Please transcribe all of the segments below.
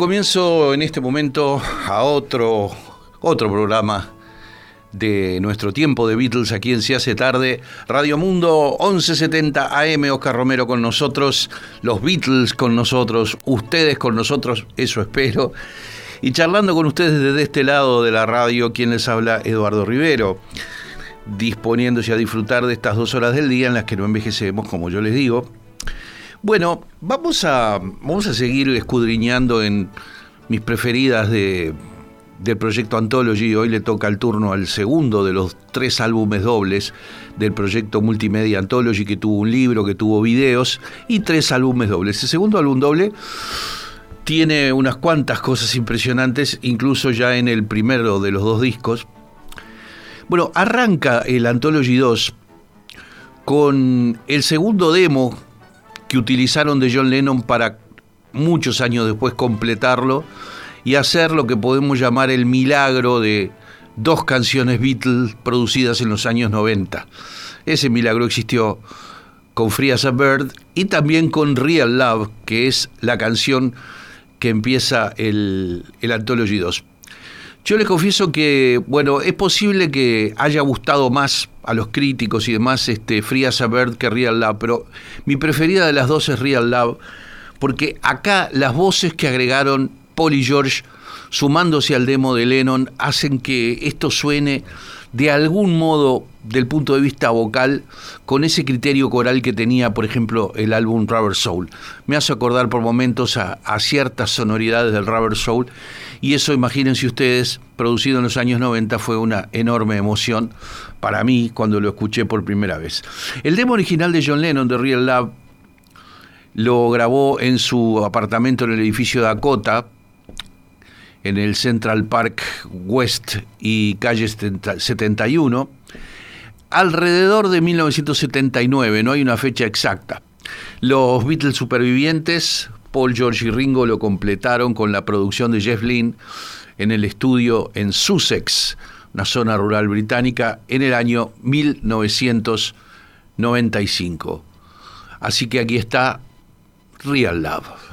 Comienzo en este momento a otro, otro programa de nuestro tiempo de Beatles aquí en Se hace tarde. Radio Mundo 1170 AM, Oscar Romero con nosotros, los Beatles con nosotros, ustedes con nosotros, eso espero. Y charlando con ustedes desde este lado de la radio, quien les habla, Eduardo Rivero, disponiéndose a disfrutar de estas dos horas del día en las que no envejecemos, como yo les digo. Bueno, vamos a, vamos a seguir escudriñando en mis preferidas de, del proyecto Anthology. Hoy le toca el turno al segundo de los tres álbumes dobles del proyecto Multimedia Anthology, que tuvo un libro, que tuvo videos y tres álbumes dobles. El segundo álbum doble tiene unas cuantas cosas impresionantes, incluso ya en el primero de los dos discos. Bueno, arranca el Anthology 2 con el segundo demo que utilizaron de John Lennon para muchos años después completarlo y hacer lo que podemos llamar el milagro de dos canciones Beatles producidas en los años 90. Ese milagro existió con Free as a Bird y también con Real Love, que es la canción que empieza el, el Anthology 2. Yo les confieso que, bueno, es posible que haya gustado más a los críticos y demás este, Free as a Bird que Real Love, pero mi preferida de las dos es Real Love, porque acá las voces que agregaron Paul y George, sumándose al demo de Lennon, hacen que esto suene de algún modo, del punto de vista vocal, con ese criterio coral que tenía, por ejemplo, el álbum Rubber Soul. Me hace acordar por momentos a, ciertas sonoridades del Rubber Soul, y eso, imagínense ustedes, producido en los años 90, fue una enorme emoción para mí cuando lo escuché por primera vez. El demo original de John Lennon, de Real Love, lo grabó en su apartamento en el edificio Dakota, en el Central Park West y calle 71, alrededor de 1979, no hay una fecha exacta. Los Beatles supervivientes, Paul, George y Ringo, lo completaron con la producción de Jeff Lynne en el estudio en Sussex, una zona rural británica, en el año 1995. Así que aquí está Real Love.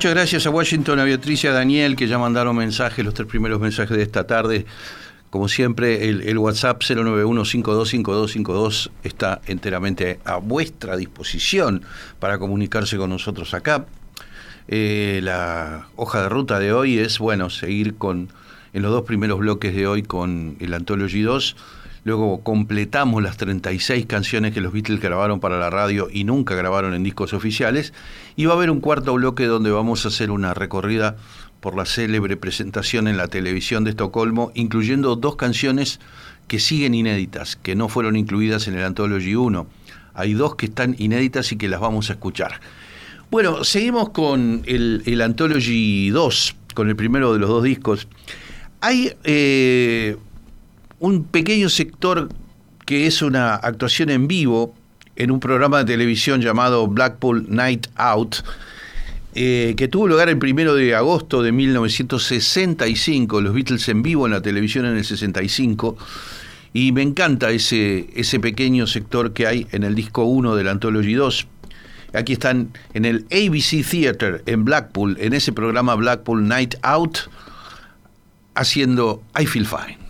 Muchas gracias a Washington, a Beatriz y a Daniel que ya mandaron mensajes, los tres primeros mensajes de esta tarde. Como siempre, el, WhatsApp 091-525252 está enteramente a vuestra disposición para comunicarse con nosotros acá. Eh, la hoja de ruta de hoy es, bueno, seguir con, en los dos primeros bloques de hoy con el Anthology 2 Luego completamos las 36 canciones que los Beatles grabaron para la radio y nunca grabaron en discos oficiales. Y va a haber un cuarto bloque donde vamos a hacer una recorrida por la célebre presentación en la televisión de Estocolmo, incluyendo dos canciones que siguen inéditas, que no fueron incluidas en el Anthology 1. Hay dos que están inéditas y que las vamos a escuchar. Bueno, seguimos con el, Anthology 2, con el primero de los dos discos. Hay eh, un pequeño sector que es una actuación en vivo en un programa de televisión llamado Blackpool Night Out, eh, que tuvo lugar el primero de agosto de 1965, los Beatles en vivo en la televisión en el 65, y me encanta ese, ese pequeño sector que hay en el disco 1 del Anthology 2. Aquí están en el ABC Theater en Blackpool, en ese programa Blackpool Night Out, haciendo I Feel Fine.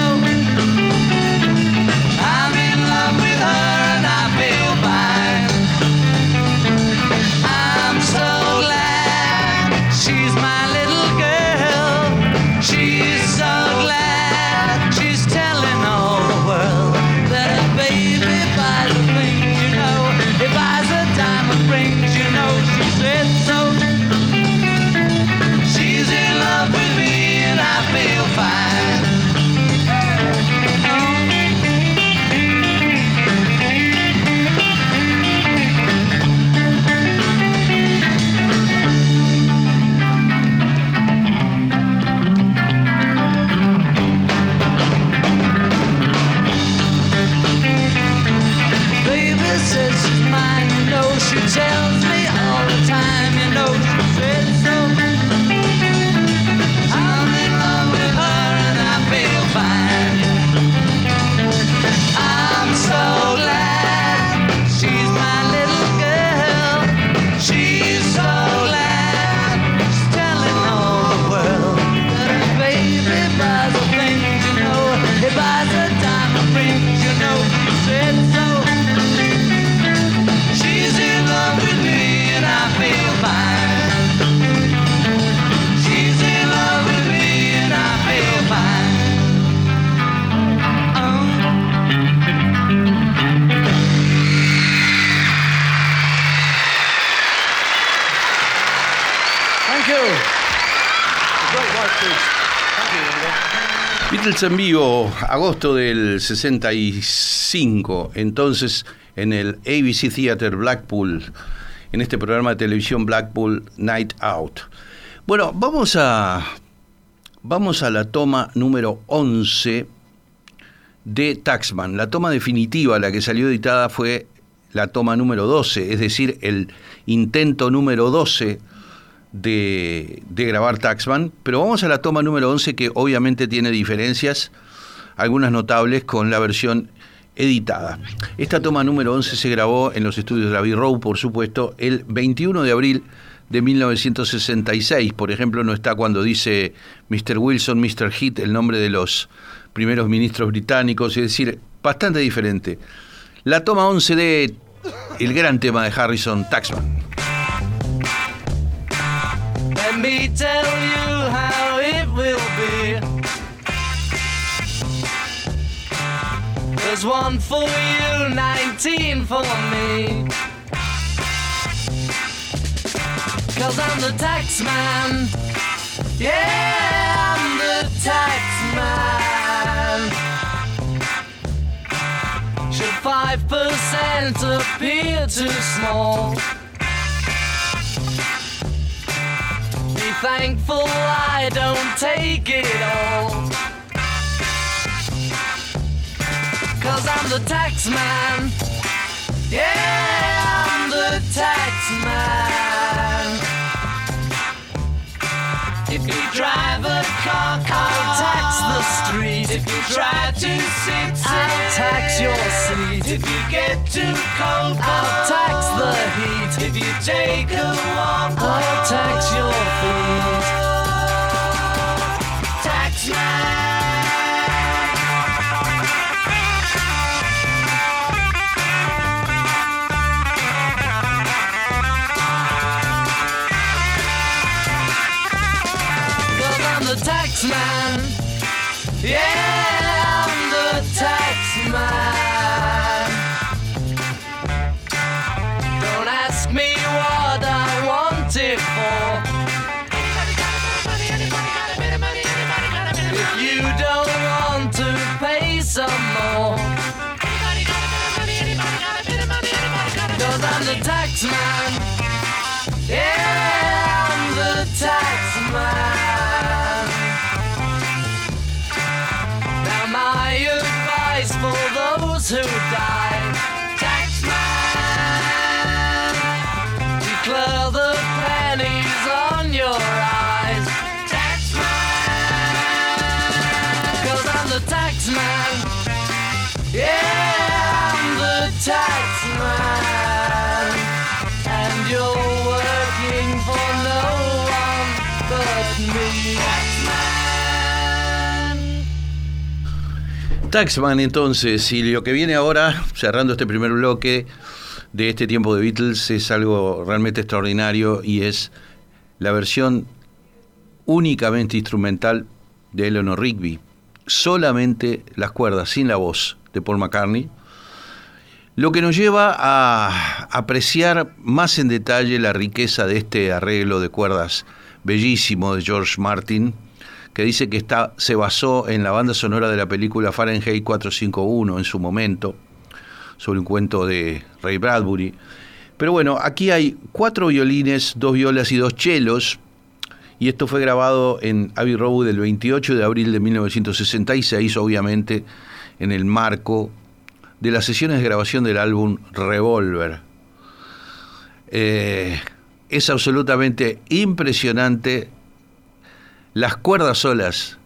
Beatles en vivo, agosto del 65, entonces en el ABC Theater Blackpool, en este programa de televisión Blackpool Night Out. Bueno, vamos a, vamos a la toma número 11 de Taxman. La toma definitiva, la que salió editada, fue la toma número 12, es decir, el intento número 12 de, grabar Taxman, pero vamos a la toma número 11 que obviamente tiene diferencias, algunas notables con la versión editada. Esta toma número 11 se grabó en los estudios de Abbey Road, por supuesto, el 21 de abril de 1966. Por ejemplo, no está cuando dice Mr. Wilson, Mr. Heath, el nombre de los primeros ministros británicos, es decir, bastante diferente. La toma 11 de el gran tema de Harrison, Taxman. Me tell you how it will be. There's one for you, 19 for me. Cause I'm the tax man. Yeah, I'm the tax man. Should 5% appear too small? Thankful I don't take it all. Cause I'm the tax man. Yeah, I'm the tax you drive a car, I'll tax the street. If you try to sit, I'll tax your seat. If you get too cold, I'll tax the heat. If you take a walk, I'll tax your feet. Taxman entonces, y lo que viene ahora, cerrando este primer bloque de este tiempo de Beatles, es algo realmente extraordinario y es la versión únicamente instrumental de Eleanor Rigby. Solamente las cuerdas, sin la voz de Paul McCartney. Lo que nos lleva a apreciar más en detalle la riqueza de este arreglo de cuerdas bellísimo de George Martin, que dice que está, se basó en la banda sonora de la película Fahrenheit 451 en su momento, sobre un cuento de Ray Bradbury. Pero bueno, aquí hay cuatro violines, dos violas y dos chelos, y esto fue grabado en Abbey Road el 28 de abril de 1966, obviamente en el marco de las sesiones de grabación del álbum Revolver. Eh, es absolutamente impresionante las cuerdas solas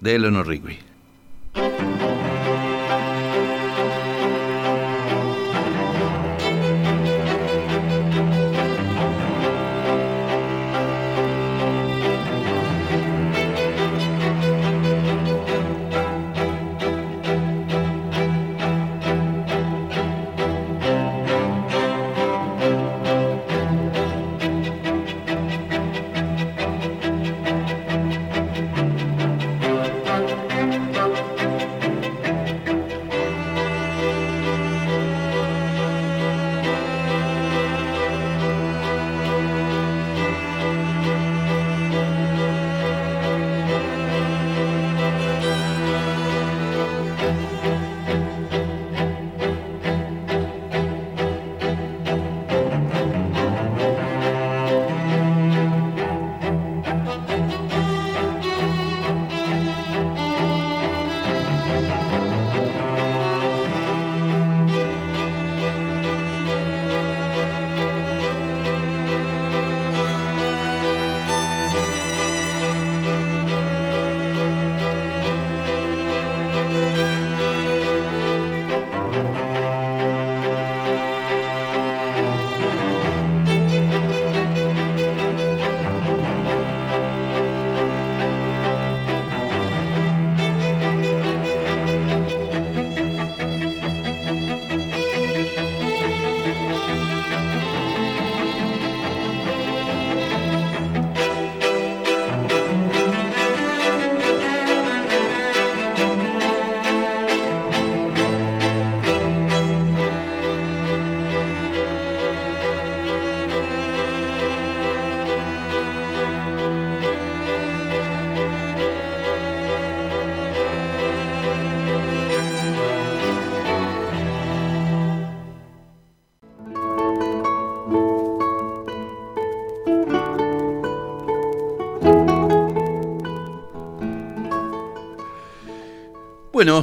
de Eleanor Rigby.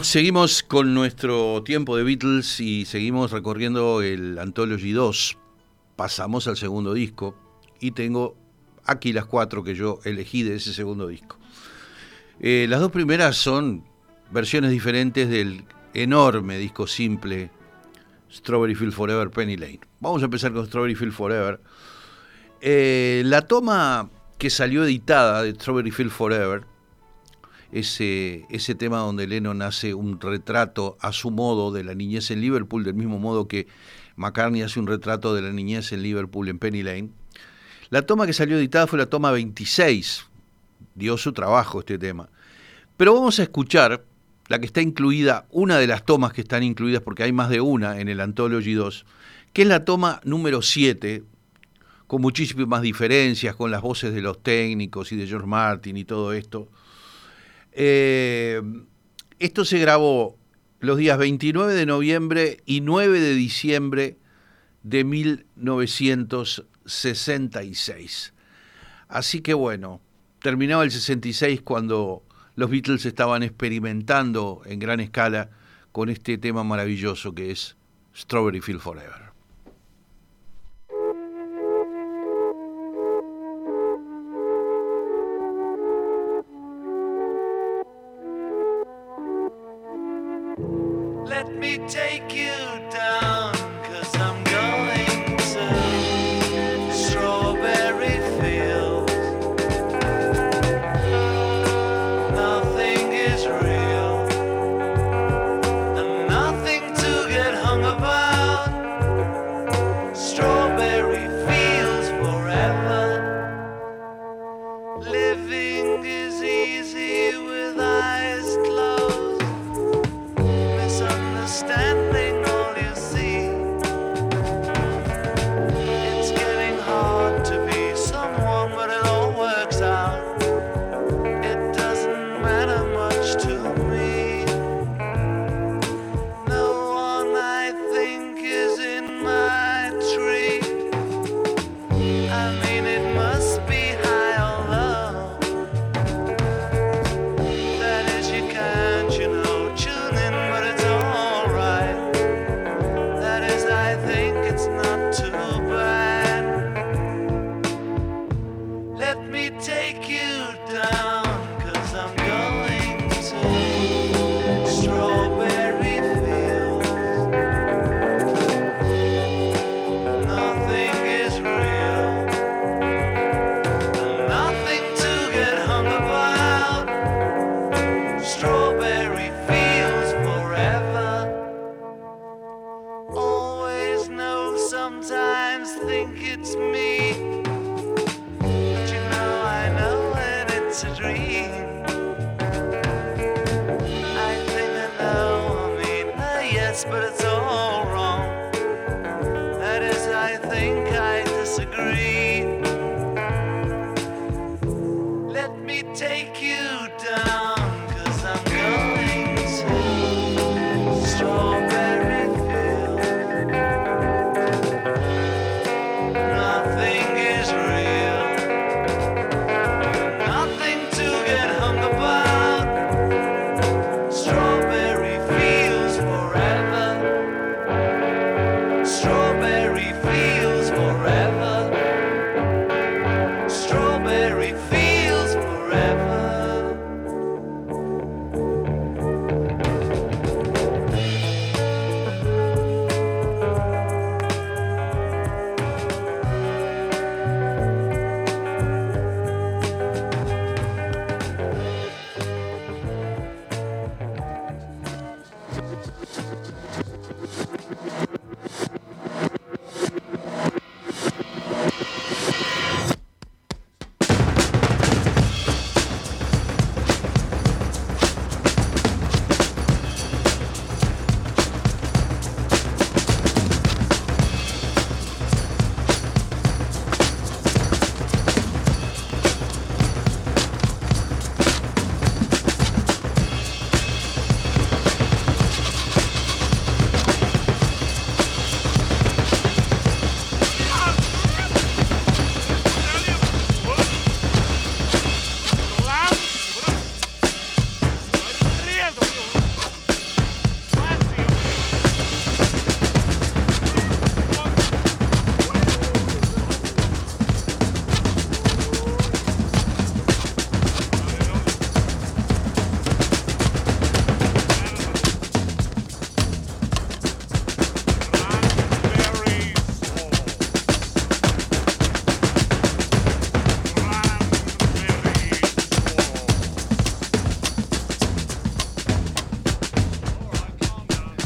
Seguimos con nuestro tiempo de Beatles y seguimos recorriendo el Anthology 2. Pasamos al segundo disco y tengo aquí las cuatro que yo elegí de ese segundo disco. Eh, las dos primeras son versiones diferentes del enorme disco simple Strawberry Field Forever, Penny Lane. Vamos a empezar con Strawberry Field Forever. Eh, la toma que salió editada de Strawberry Field Forever ese, ese tema donde Lennon hace un retrato a su modo de la niñez en Liverpool, del mismo modo que McCartney hace un retrato de la niñez en Liverpool en Penny Lane. La toma que salió editada fue la toma 26, dio su trabajo este tema. Pero vamos a escuchar la que está incluida, una de las tomas que están incluidas, porque hay más de una en el Anthology 2, que es la toma número 7, con muchísimas diferencias, con las voces de los técnicos y de George Martin y todo esto. Eh, esto se grabó los días 29 de noviembre y 9 de diciembre de 1966. Así que bueno, terminaba el 66 cuando los Beatles estaban experimentando en gran escala con este tema maravilloso que es Strawberry Field Forever. sometimes think it's me.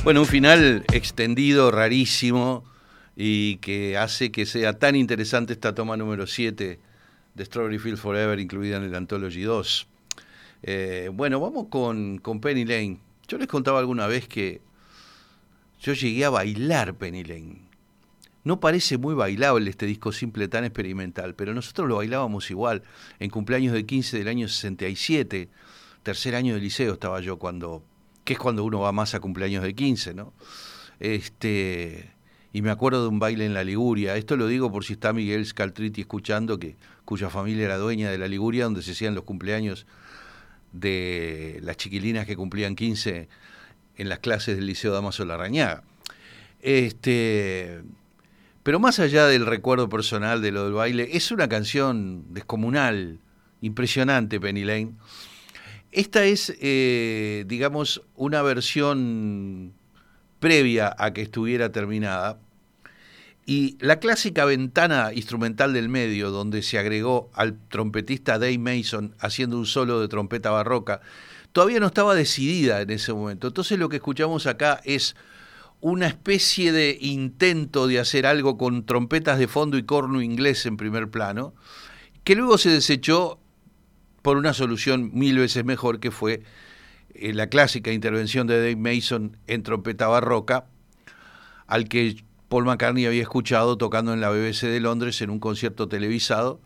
Bueno, un final extendido, rarísimo, y que hace que sea tan interesante esta toma número 7 de Strawberry Field Forever, incluida en el Anthology 2. Eh, bueno, vamos con, con Penny Lane. Yo les contaba alguna vez que yo llegué a bailar Penny Lane. No parece muy bailable este disco simple tan experimental, pero nosotros lo bailábamos igual. En cumpleaños de 15 del año 67, tercer año de liceo estaba yo cuando que es cuando uno va más a cumpleaños de 15, ¿no? Este, y me acuerdo de un baile en la Liguria. Esto lo digo por si está Miguel Scaltriti escuchando, que, cuya familia era dueña de la Liguria, donde se hacían los cumpleaños de las chiquilinas que cumplían 15 en las clases del Liceo Damaso Larrañaga. Este, pero más allá del recuerdo personal de lo del baile, es una canción descomunal, impresionante, Penny Lane. Esta es, eh, digamos, una versión previa a que estuviera terminada. Y la clásica ventana instrumental del medio, donde se agregó al trompetista Dave Mason haciendo un solo de trompeta barroca, todavía no estaba decidida en ese momento. Entonces lo que escuchamos acá es una especie de intento de hacer algo con trompetas de fondo y corno inglés en primer plano, que luego se desechó por una solución mil veces mejor que fue eh, la clásica intervención de Dave Mason en trompeta barroca, al que Paul McCartney había escuchado tocando en la BBC de Londres en un concierto televisado,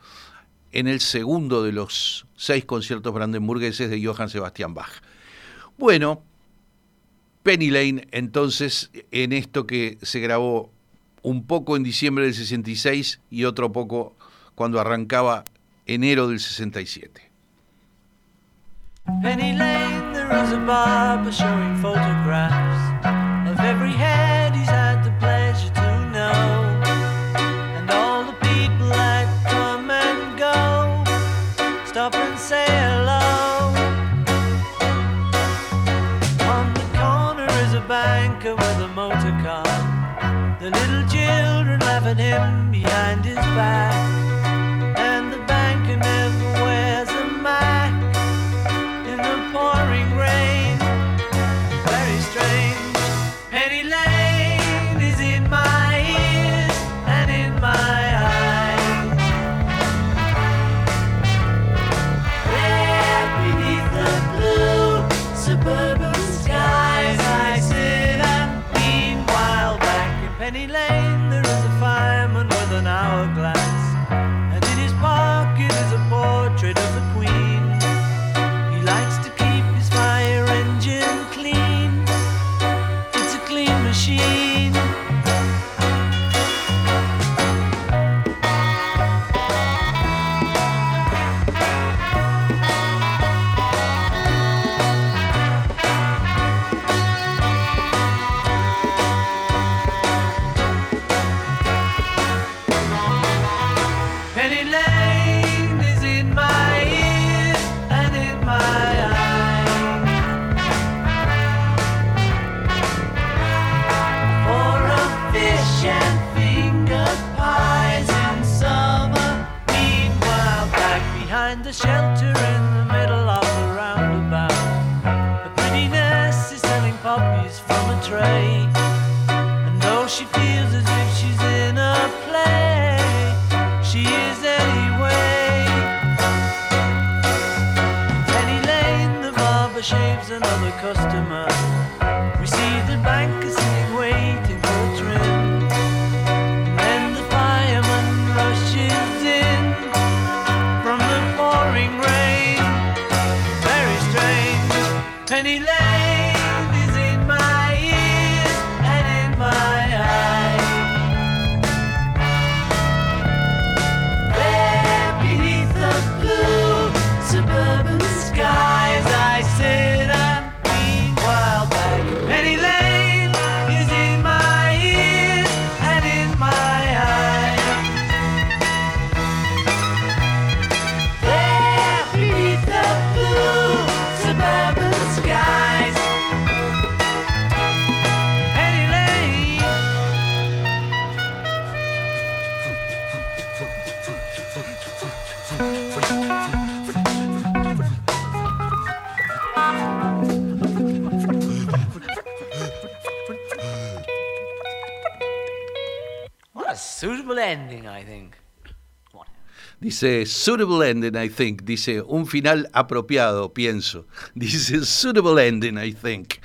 en el segundo de los seis conciertos brandenburgueses de Johann Sebastian Bach. Bueno, Penny Lane, entonces, en esto que se grabó un poco en diciembre del 66 y otro poco cuando arrancaba enero del 67. Penny Lane, there is a barber showing photographs of every head he's had the pleasure to know, and all the people that come and go stop and say hello. On the corner is a banker with a motor car. The little children laughing him behind his back, Dice, suitable ending, I think. Dice, un final apropiado, pienso. Dice, suitable ending, I think.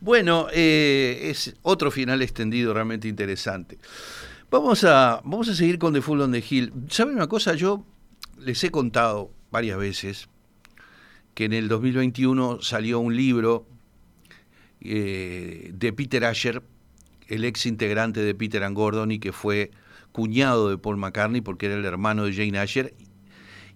Bueno, eh, es otro final extendido realmente interesante. Vamos a, vamos a seguir con The Full on the Hill. ¿Saben una cosa? Yo les he contado varias veces que en el 2021 salió un libro eh, de Peter Asher, el ex integrante de Peter and Gordon y que fue cuñado de Paul McCartney porque era el hermano de Jane Asher.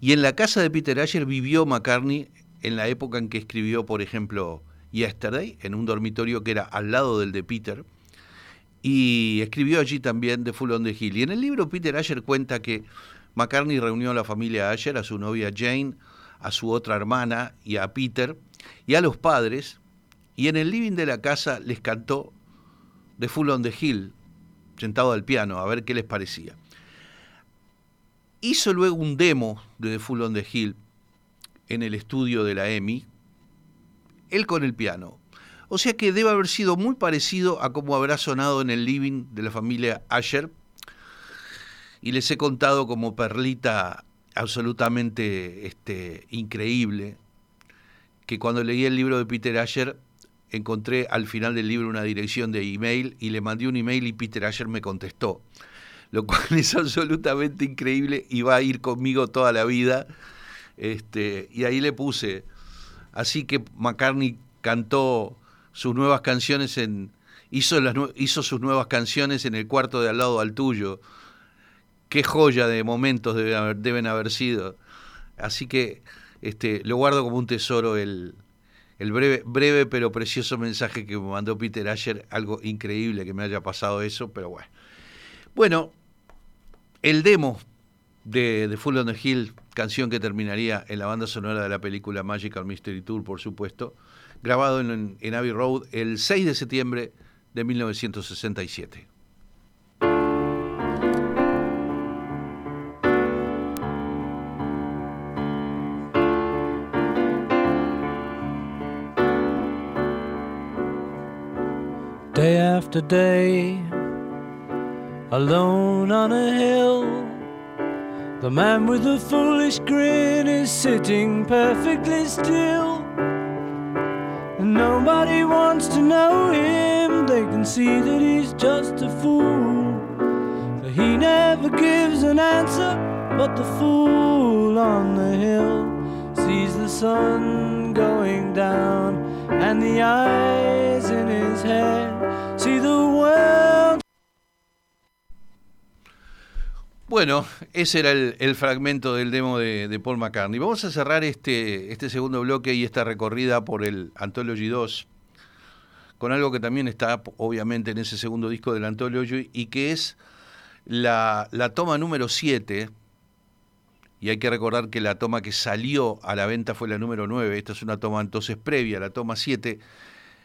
Y en la casa de Peter Asher vivió McCartney en la época en que escribió, por ejemplo, Yesterday, en un dormitorio que era al lado del de Peter. Y escribió allí también The Full on the Hill. Y en el libro Peter Asher cuenta que McCartney reunió a la familia Asher, a su novia Jane, a su otra hermana y a Peter, y a los padres, y en el living de la casa les cantó The Full on the Hill, sentado al piano, a ver qué les parecía. Hizo luego un demo de The Full on the Hill en el estudio de la EMI, él con el piano. O sea que debe haber sido muy parecido a cómo habrá sonado en el living de la familia Asher. Y les he contado como perlita absolutamente este, increíble que cuando leí el libro de Peter Asher encontré al final del libro una dirección de email y le mandé un email y Peter Asher me contestó, lo cual es absolutamente increíble y va a ir conmigo toda la vida. Este, y ahí le puse, así que McCartney cantó sus nuevas canciones en hizo sus nuevas canciones en el cuarto de al lado al tuyo. Qué joya de momentos deben haber, deben haber sido. Así que este, lo guardo como un tesoro el, el breve, breve pero precioso mensaje que me mandó Peter Asher, algo increíble que me haya pasado eso, pero bueno. Bueno, el demo de, de Full on the Hill, canción que terminaría en la banda sonora de la película Magical Mystery Tour, por supuesto, grabado en, en Abbey Road el 6 de septiembre de 1967. Day after day, alone on a hill. The man with the foolish grin is sitting perfectly still. And nobody wants to know him, they can see that he's just a fool. For he never gives an answer, but the fool on the hill sees the sun going down and the eyes in his head see the world. Bueno, ese era el, fragmento del demo de, de, Paul McCartney. Vamos a cerrar este, este segundo bloque y esta recorrida por el Anthology 2 con algo que también está obviamente en ese segundo disco del Anthology y que es la, la toma número 7 y hay que recordar que la toma que salió a la venta fue la número 9, esta es una toma entonces previa, la toma 7,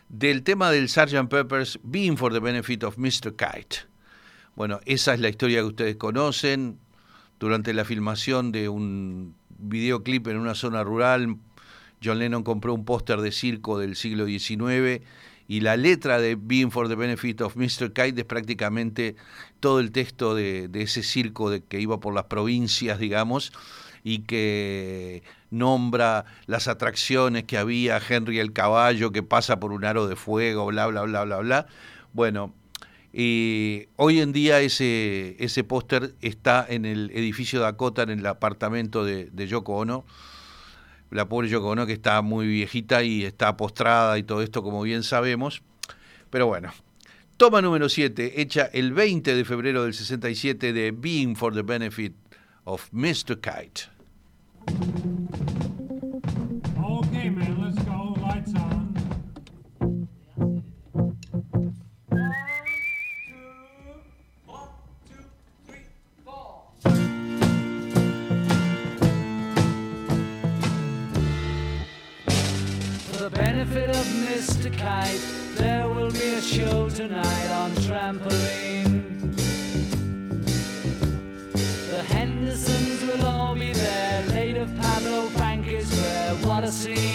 del tema del Sgt. Pepper's Being for the Benefit of Mr. Kite. Bueno, esa es la historia que ustedes conocen. Durante la filmación de un videoclip en una zona rural, John Lennon compró un póster de circo del siglo XIX y la letra de Being for the Benefit of Mr. Kite es prácticamente todo el texto de, ese circo de, que iba por las provincias, digamos, y que nombra las atracciones que había, Henry el caballo que pasa por un aro de fuego, bla, bla, bla, bla, bla. Bueno, y hoy en día ese, ese póster está en el edificio Dakota, en el apartamento de, de Yoko Ono, la pobre Yoko Ono que está muy viejita y está postrada y todo esto como bien sabemos. Pero bueno, toma número 7, hecha el 20 de febrero del 67 de Being for the Benefit of Mr. Kite. Of Mr. Kite, there will be a show tonight on trampoline. The Hendersons will all be there. Late of Pablo Frank is where. What a scene!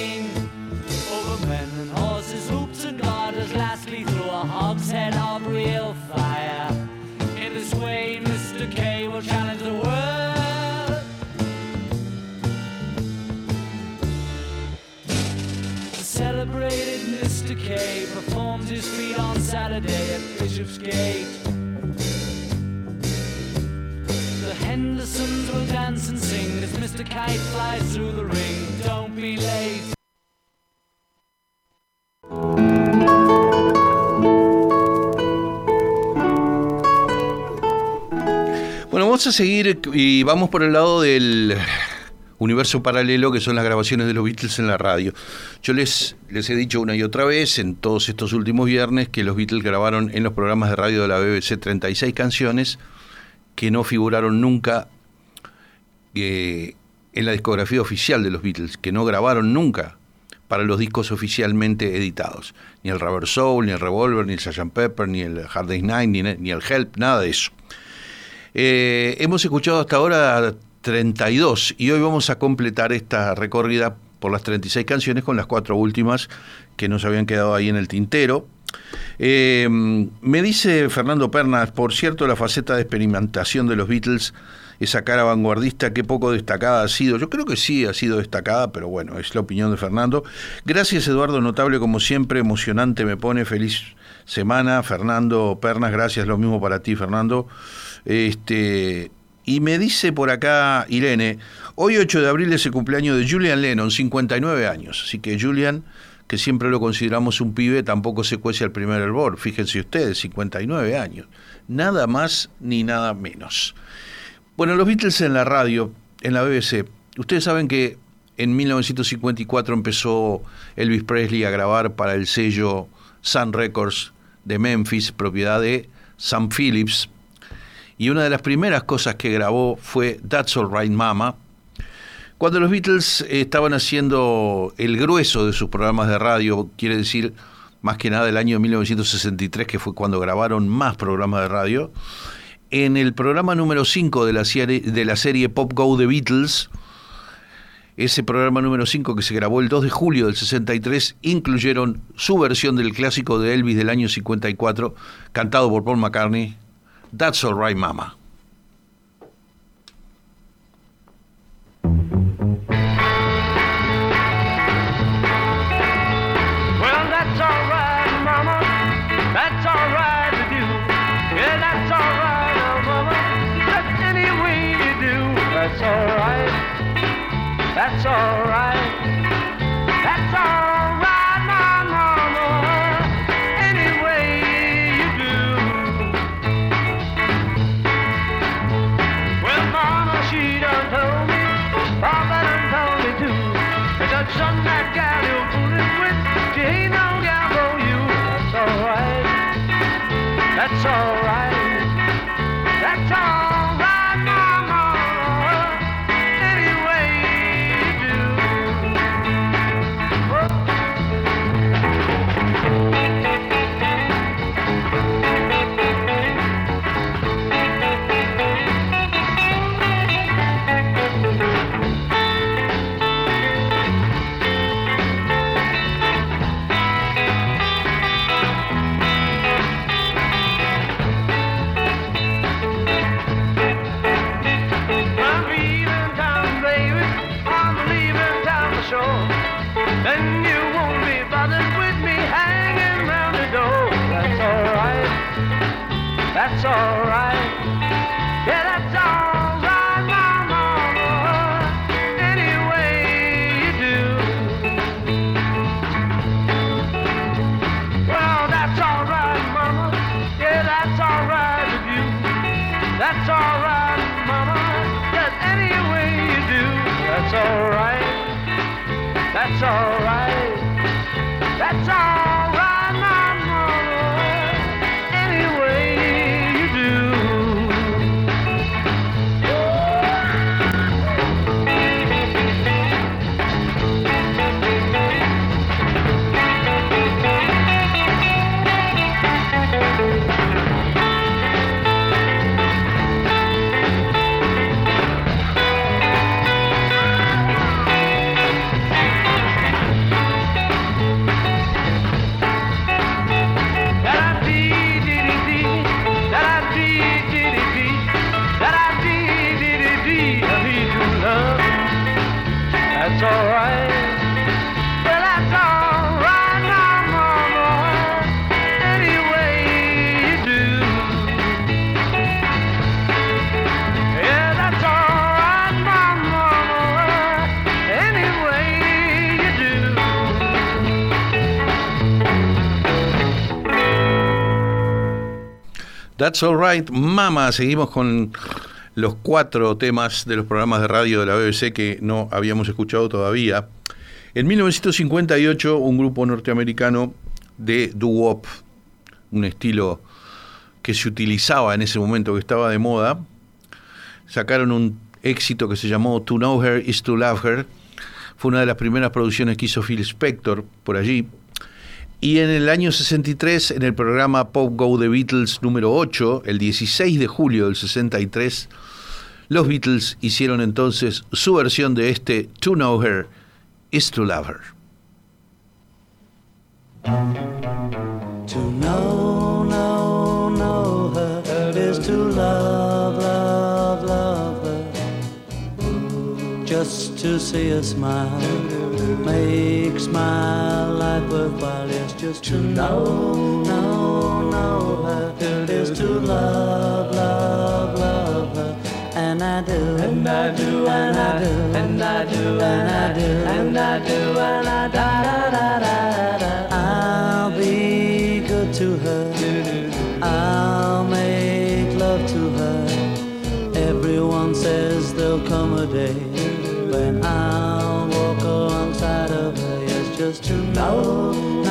At Bishopsgate. The Hendersons will dance and sing as Mr. Kite flies through the ring. Don't be late. Bueno, vamos a seguir y vamos por el lado del universo paralelo que son las grabaciones de los Beatles en la radio. Yo les, les he dicho una y otra vez en todos estos últimos viernes que los Beatles grabaron en los programas de radio de la BBC 36 canciones que no figuraron nunca eh, en la discografía oficial de los Beatles, que no grabaron nunca para los discos oficialmente editados. Ni el Rubber Soul, ni el Revolver, ni el Sgt. Pepper, ni el Hard Day's Night, ni, ni el Help, nada de eso. Eh, hemos escuchado hasta ahora 32 y hoy vamos a completar esta recorrida por las 36 canciones con las cuatro últimas que nos habían quedado ahí en el tintero. Eh, me dice Fernando Pernas, por cierto, la faceta de experimentación de los Beatles, esa cara vanguardista que poco destacada ha sido. Yo creo que sí ha sido destacada, pero bueno, es la opinión de Fernando. Gracias Eduardo, notable como siempre, emocionante me pone, feliz semana. Fernando Pernas, gracias, lo mismo para ti Fernando. Este, y me dice por acá Irene, hoy 8 de abril es el cumpleaños de Julian Lennon, 59 años. Así que Julian, que siempre lo consideramos un pibe, tampoco se cuece al primer hervor. Fíjense ustedes, 59 años. Nada más ni nada menos. Bueno, los Beatles en la radio, en la BBC. Ustedes saben que en 1954 empezó Elvis Presley a grabar para el sello Sun Records de Memphis, propiedad de Sam Phillips, y una de las primeras cosas que grabó fue That's All Right Mama. Cuando los Beatles estaban haciendo el grueso de sus programas de radio, quiere decir más que nada el año 1963, que fue cuando grabaron más programas de radio, en el programa número 5 de la serie, de la serie Pop Go The Beatles, ese programa número 5 que se grabó el 2 de julio del 63, incluyeron su versión del clásico de Elvis del año 54, cantado por Paul McCartney, That's All Right Mama. Alright. That's Alright, Mama. Seguimos con los cuatro temas de los programas de radio de la BBC que no habíamos escuchado todavía. En 1958, un grupo norteamericano de doo-wop, un estilo que se utilizaba en ese momento que estaba de moda, sacaron un éxito que se llamó To Know Her Is To Love Her. Fue una de las primeras producciones que hizo Phil Spector por allí. Y en el año 63, en el programa Pop Go The Beatles número 8, el 16 de julio del 63, los Beatles hicieron entonces su versión de este To Know Her Is To Love Her. To know, know, is to love, love, love her. Just to see her smile makes my life worthwhile. It's just to know, know, know her is to love, love, love her. And I do, and I do, and I do, and I do, and I do, and I do, and I da da da da da. I'll be good to her. I'll make love to her. Everyone says there'll come a day when I'll just to know, know,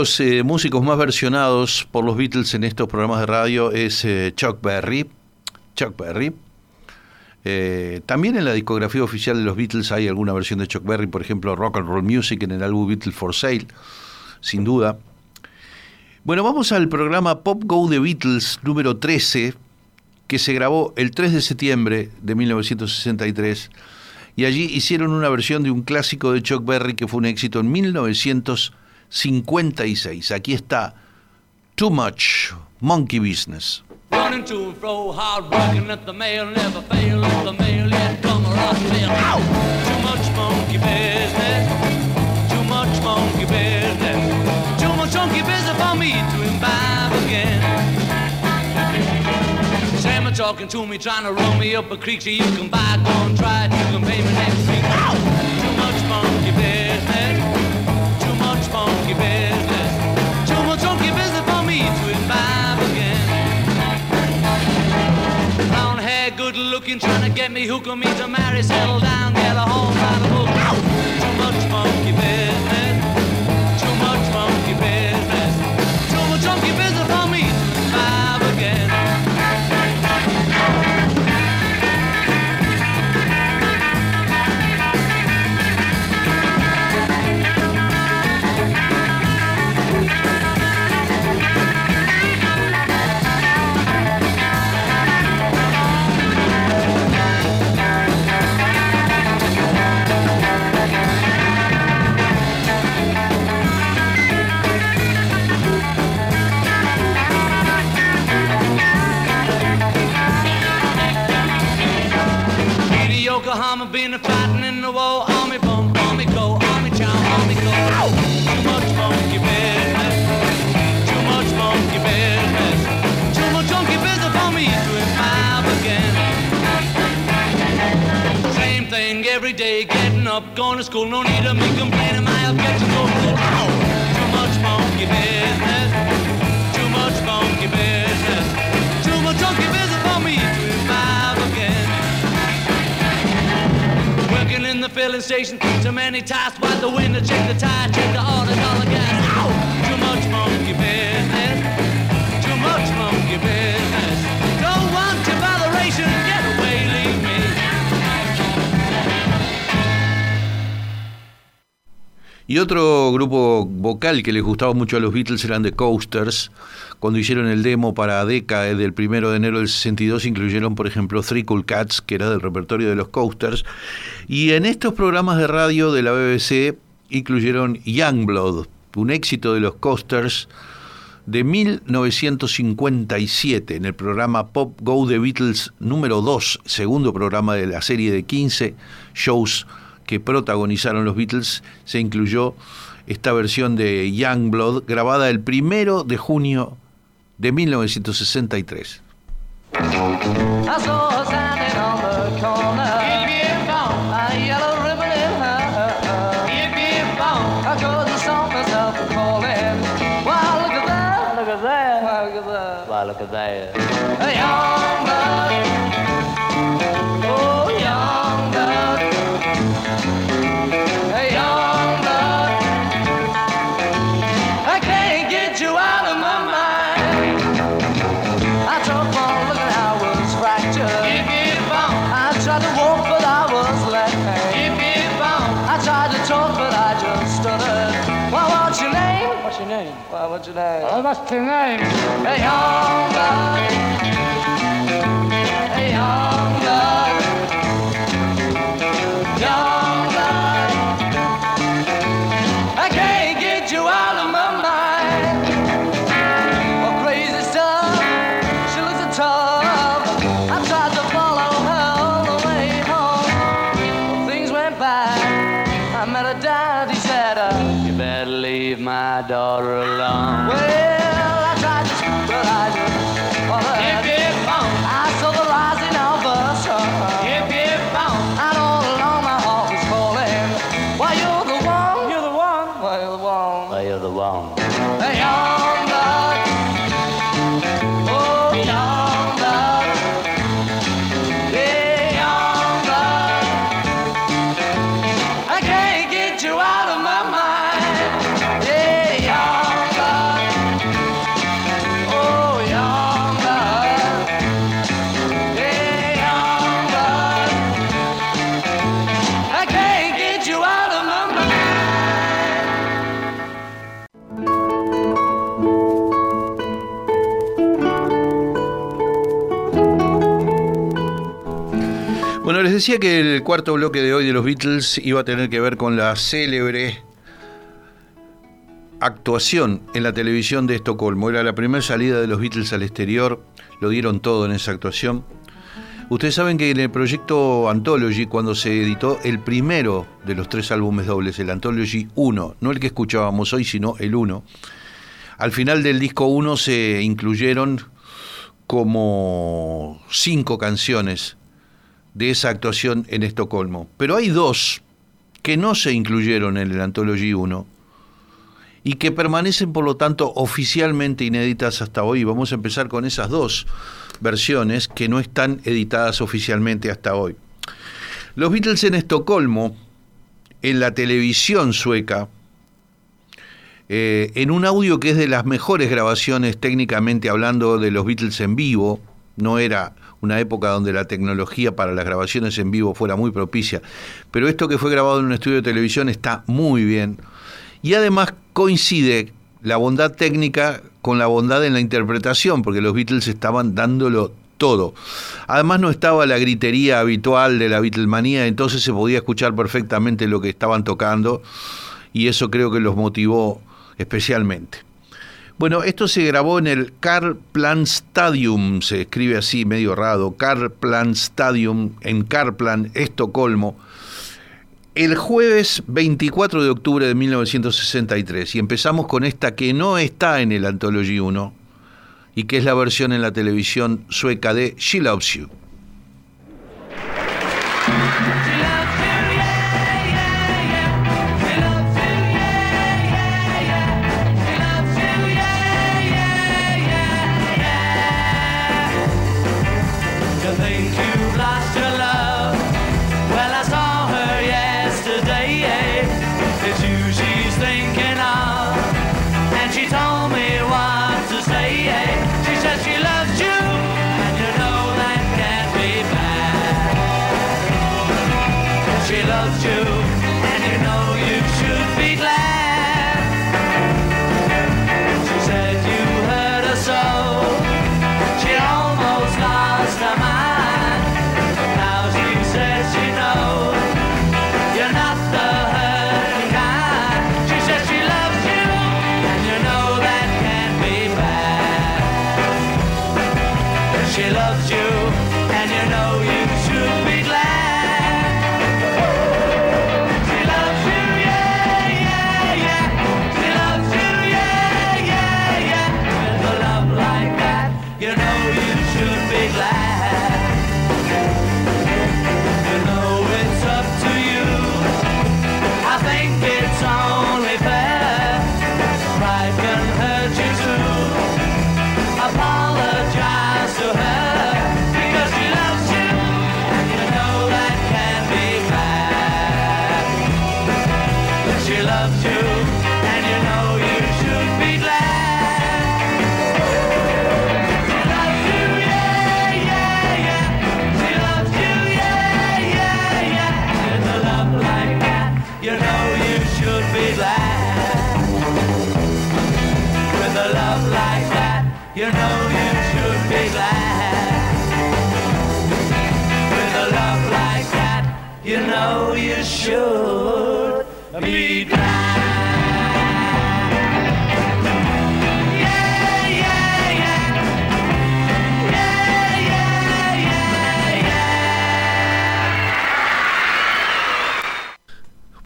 los eh, músicos más versionados por los Beatles en estos programas de radio es eh, Chuck Berry. Chuck Berry. Eh, también en la discografía oficial de los Beatles hay alguna versión de Chuck Berry, por ejemplo, Rock and Roll Music en el álbum Beatles for Sale, sin duda. Bueno, vamos al programa Pop Go The Beatles número 13, que se grabó el 3 de septiembre de 1963, y allí hicieron una versión de un clásico de Chuck Berry que fue un éxito en 1956. Aquí está Too Much Monkey Business. Running to and fro, hard working at the mail, never fail at the mail, yet come or up fail. Ow! Too much monkey business, too much monkey business, too much monkey business for me to imbibe again. Sam are talking to me, trying to run me up a creek, so you can buy, go and try it, you can pay me next week. Ow! Too much monkey business, too much business for me to again. Good looking, trying to get me, hooking me to marry, settle down, get a home, write a book. Up, going to school, no need to me complaining, my objections so cool. Ow! Too much monkey business, too much monkey business, too much monkey business for me to revive again. Working in the filling station, too many tasks, wipe the window, check the tire, check the orders, all the gas. Ow! Too much monkey business, too much monkey business. Y otro grupo vocal que les gustaba mucho a los Beatles eran The Coasters. Cuando hicieron el demo para Decca eh, del 1 de enero del 62 incluyeron, por ejemplo, Three Cool Cats, que era del repertorio de los Coasters. Y en estos programas de radio de la BBC incluyeron Youngblood, un éxito de los Coasters de 1957 en el programa Pop Go The Beatles número 2, segundo programa de la serie de 15 shows que protagonizaron los Beatles, se incluyó esta versión de Youngblood grabada el primero de junio de 1963. Well, what's your name? Oh, what's your name? Hey, blood. Hey, young decía que el cuarto bloque de hoy de los Beatles iba a tener que ver con la célebre actuación en la televisión de Estocolmo. Era la primera salida de los Beatles al exterior, lo dieron todo en esa actuación. Ustedes saben que en el proyecto Anthology, cuando se editó el primero de los tres álbumes dobles, el Anthology 1, no el que escuchábamos hoy, sino el 1, al final del disco 1 se incluyeron como cinco canciones de esa actuación en Estocolmo. Pero hay dos que no se incluyeron en el Anthology 1 y que permanecen, por lo tanto, oficialmente inéditas hasta hoy. Vamos a empezar con esas dos versiones que no están editadas oficialmente hasta hoy. Los Beatles en Estocolmo, en la televisión sueca, eh, en un audio que es de las mejores grabaciones técnicamente hablando de los Beatles en vivo, no era una época donde la tecnología para las grabaciones en vivo fuera muy propicia, pero esto que fue grabado en un estudio de televisión está muy bien y además coincide la bondad técnica con la bondad en la interpretación, porque los Beatles estaban dándolo todo. Además no estaba la gritería habitual de la Beatlemanía, entonces se podía escuchar perfectamente lo que estaban tocando y eso creo que los motivó especialmente. Bueno, esto se grabó en el Karplan Stadium, se escribe así medio raro, Karplan Stadium en Karplan, Estocolmo, el jueves 24 de octubre de 1963. Y empezamos con esta que no está en el Anthology 1 y que es la versión en la televisión sueca de She Loves You.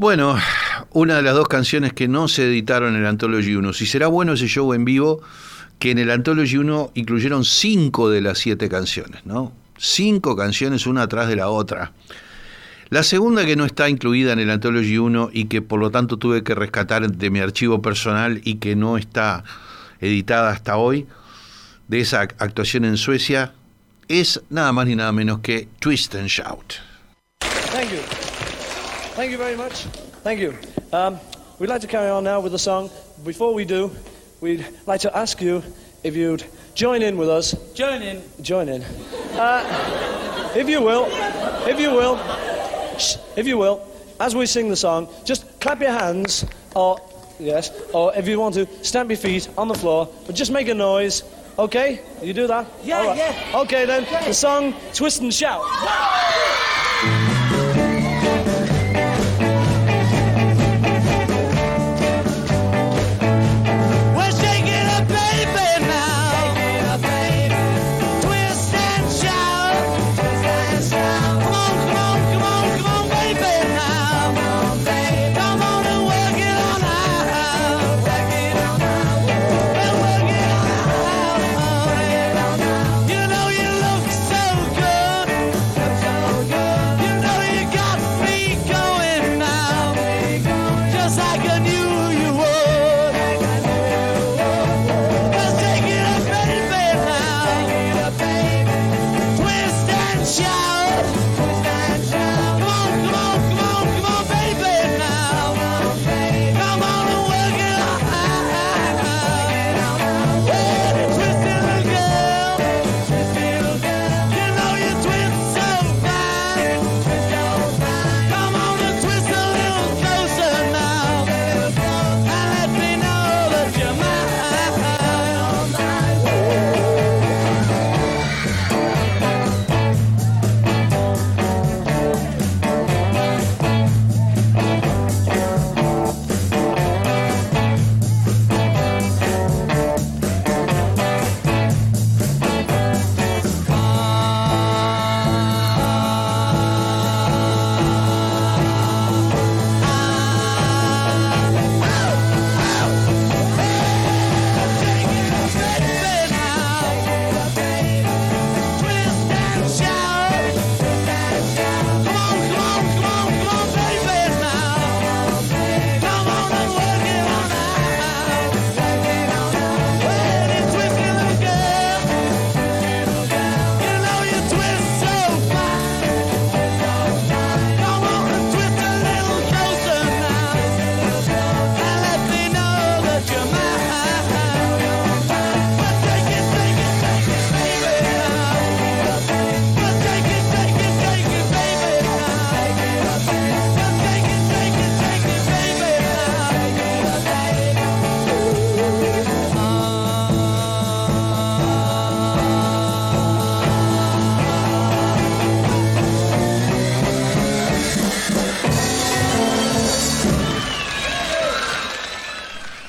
Bueno, una de las dos canciones que no se editaron en el Anthology 1. Si será bueno ese show en vivo, que en el Anthology 1 incluyeron cinco de las siete canciones, ¿no? Cinco canciones una atrás de la otra. La segunda que no está incluida en el Anthology 1 y que por lo tanto tuve que rescatar de mi archivo personal y que no está editada hasta hoy, de esa actuación en Suecia, es nada más ni nada menos que Twist and Shout. Thank you. Thank you very much. Thank you. Um, we'd like to carry on now with the song. Before we do, we'd like to ask you if you'd join in with us. Join in. Join in. Uh, if you will, if you will, shh, if you will, as we sing the song, just clap your hands, or yes, or if you want to, stamp your feet on the floor, but just make a noise. Okay? You do that? Yeah, right. yeah. Okay then. The song "Twist and Shout."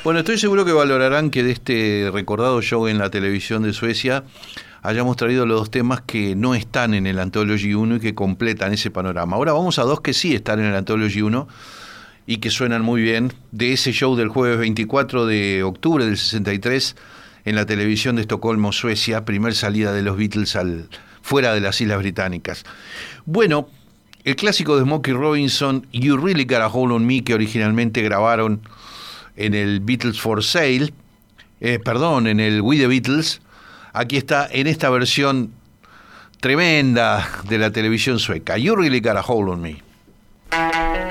Bueno, estoy seguro que valorarán que de este recordado show en la televisión de Suecia hayamos traído los dos temas que no están en el Anthology 1 y que completan ese panorama. Ahora vamos a dos que sí están en el Anthology 1 y que suenan muy bien, de ese show del jueves 24 de octubre del 63 en la televisión de Estocolmo, Suecia, primer salida de los Beatles al, fuera de las Islas Británicas. Bueno, el clásico de Smokey Robinson, You Really Got a Hold on Me, que originalmente grabaron en el Beatles for Sale, eh, perdón, en el We the Beatles, aquí está en esta versión tremenda de la televisión sueca. You Really Got a Hold on Me.